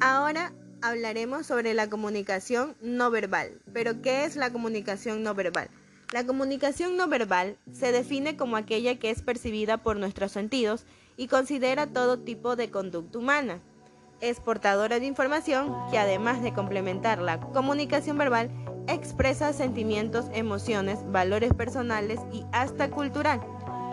Ahora hablaremos sobre la comunicación no verbal. Pero, ¿qué es la comunicación no verbal? La comunicación no verbal se define como aquella que es percibida por nuestros sentidos y considera todo tipo de conducta humana. Es portadora de información que además de complementar la comunicación verbal, expresa sentimientos, emociones, valores personales y hasta cultural.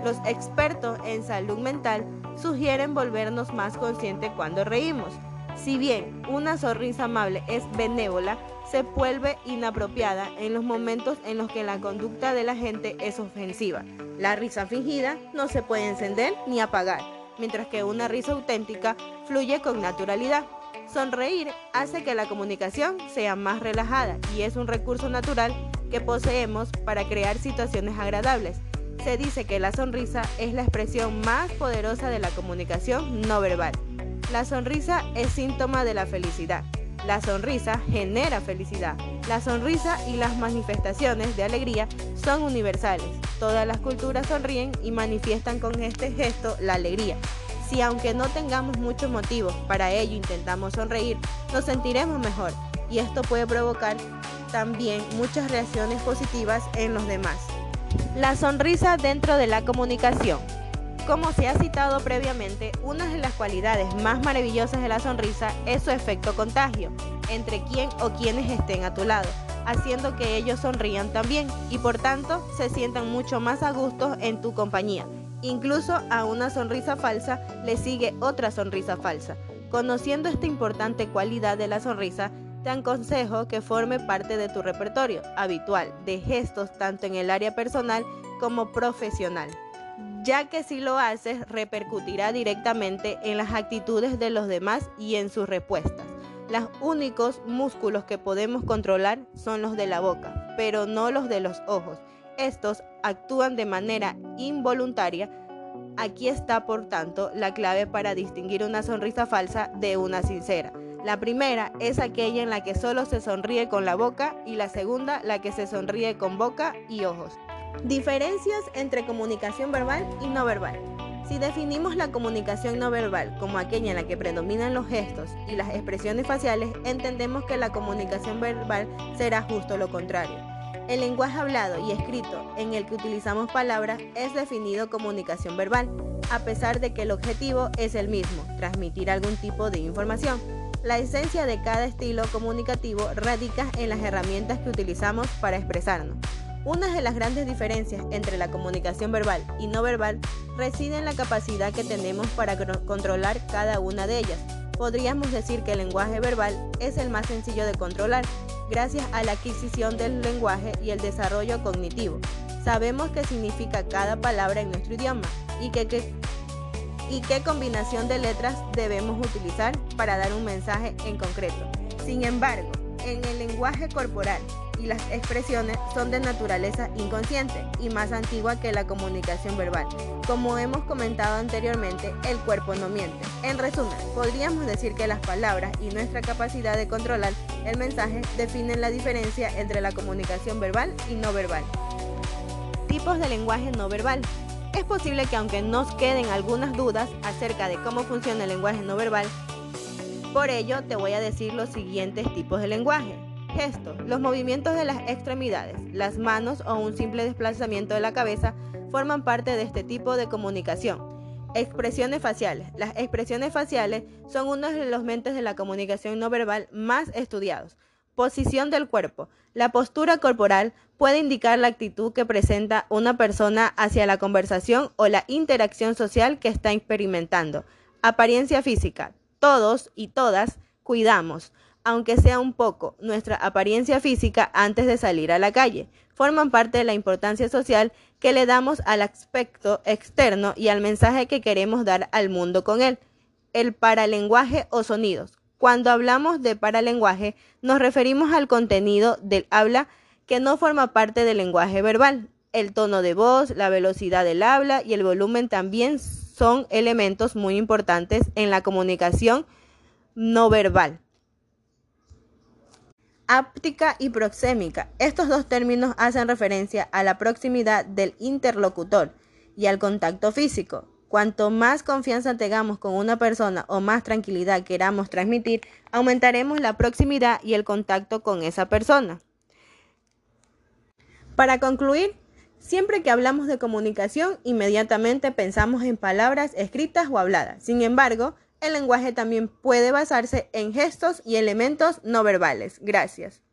Los expertos en salud mental sugieren volvernos más conscientes cuando reímos. Si bien una sonrisa amable es benévola, se vuelve inapropiada en los momentos en los que la conducta de la gente es ofensiva. La risa fingida no se puede encender ni apagar, mientras que una risa auténtica fluye con naturalidad. Sonreír hace que la comunicación sea más relajada y es un recurso natural que poseemos para crear situaciones agradables. Se dice que la sonrisa es la expresión más poderosa de la comunicación no verbal. La sonrisa es síntoma de la felicidad. La sonrisa genera felicidad. La sonrisa y las manifestaciones de alegría son universales. Todas las culturas sonríen y manifiestan con este gesto la alegría. Si aunque no tengamos muchos motivos para ello intentamos sonreír, nos sentiremos mejor y esto puede provocar también muchas reacciones positivas en los demás. La sonrisa dentro de la comunicación. Como se ha citado previamente, una de las cualidades más maravillosas de la sonrisa es su efecto contagio entre quien o quienes estén a tu lado, haciendo que ellos sonrían también y por tanto se sientan mucho más a gusto en tu compañía. Incluso a una sonrisa falsa le sigue otra sonrisa falsa. Conociendo esta importante cualidad de la sonrisa, te aconsejo que forme parte de tu repertorio habitual de gestos tanto en el área personal como profesional ya que si lo haces repercutirá directamente en las actitudes de los demás y en sus respuestas. Los únicos músculos que podemos controlar son los de la boca, pero no los de los ojos. Estos actúan de manera involuntaria. Aquí está, por tanto, la clave para distinguir una sonrisa falsa de una sincera. La primera es aquella en la que solo se sonríe con la boca y la segunda la que se sonríe con boca y ojos. Diferencias entre comunicación verbal y no verbal. Si definimos la comunicación no verbal como aquella en la que predominan los gestos y las expresiones faciales, entendemos que la comunicación verbal será justo lo contrario. El lenguaje hablado y escrito en el que utilizamos palabras es definido comunicación verbal, a pesar de que el objetivo es el mismo, transmitir algún tipo de información. La esencia de cada estilo comunicativo radica en las herramientas que utilizamos para expresarnos. Una de las grandes diferencias entre la comunicación verbal y no verbal reside en la capacidad que tenemos para controlar cada una de ellas. Podríamos decir que el lenguaje verbal es el más sencillo de controlar, gracias a la adquisición del lenguaje y el desarrollo cognitivo. Sabemos qué significa cada palabra en nuestro idioma y, y qué combinación de letras debemos utilizar para dar un mensaje en concreto. Sin embargo, en el lenguaje corporal y las expresiones son de naturaleza inconsciente y más antigua que la comunicación verbal. Como hemos comentado anteriormente, el cuerpo no miente. En resumen, podríamos decir que las palabras y nuestra capacidad de controlar el mensaje definen la diferencia entre la comunicación verbal y no verbal. Tipos de lenguaje no verbal. Es posible que aunque nos queden algunas dudas acerca de cómo funciona el lenguaje no verbal, por ello te voy a decir los siguientes tipos de lenguaje. Gestos. Los movimientos de las extremidades, las manos o un simple desplazamiento de la cabeza forman parte de este tipo de comunicación. Expresiones faciales. Las expresiones faciales son uno de los mentes de la comunicación no verbal más estudiados. Posición del cuerpo. La postura corporal puede indicar la actitud que presenta una persona hacia la conversación o la interacción social que está experimentando. Apariencia física. Todos y todas cuidamos aunque sea un poco, nuestra apariencia física antes de salir a la calle. Forman parte de la importancia social que le damos al aspecto externo y al mensaje que queremos dar al mundo con él. El paralenguaje o sonidos. Cuando hablamos de paralenguaje, nos referimos al contenido del habla que no forma parte del lenguaje verbal. El tono de voz, la velocidad del habla y el volumen también son elementos muy importantes en la comunicación no verbal áptica y proxémica. Estos dos términos hacen referencia a la proximidad del interlocutor y al contacto físico. Cuanto más confianza tengamos con una persona o más tranquilidad queramos transmitir, aumentaremos la proximidad y el contacto con esa persona. Para concluir, siempre que hablamos de comunicación, inmediatamente pensamos en palabras escritas o habladas. Sin embargo, el lenguaje también puede basarse en gestos y elementos no verbales. Gracias.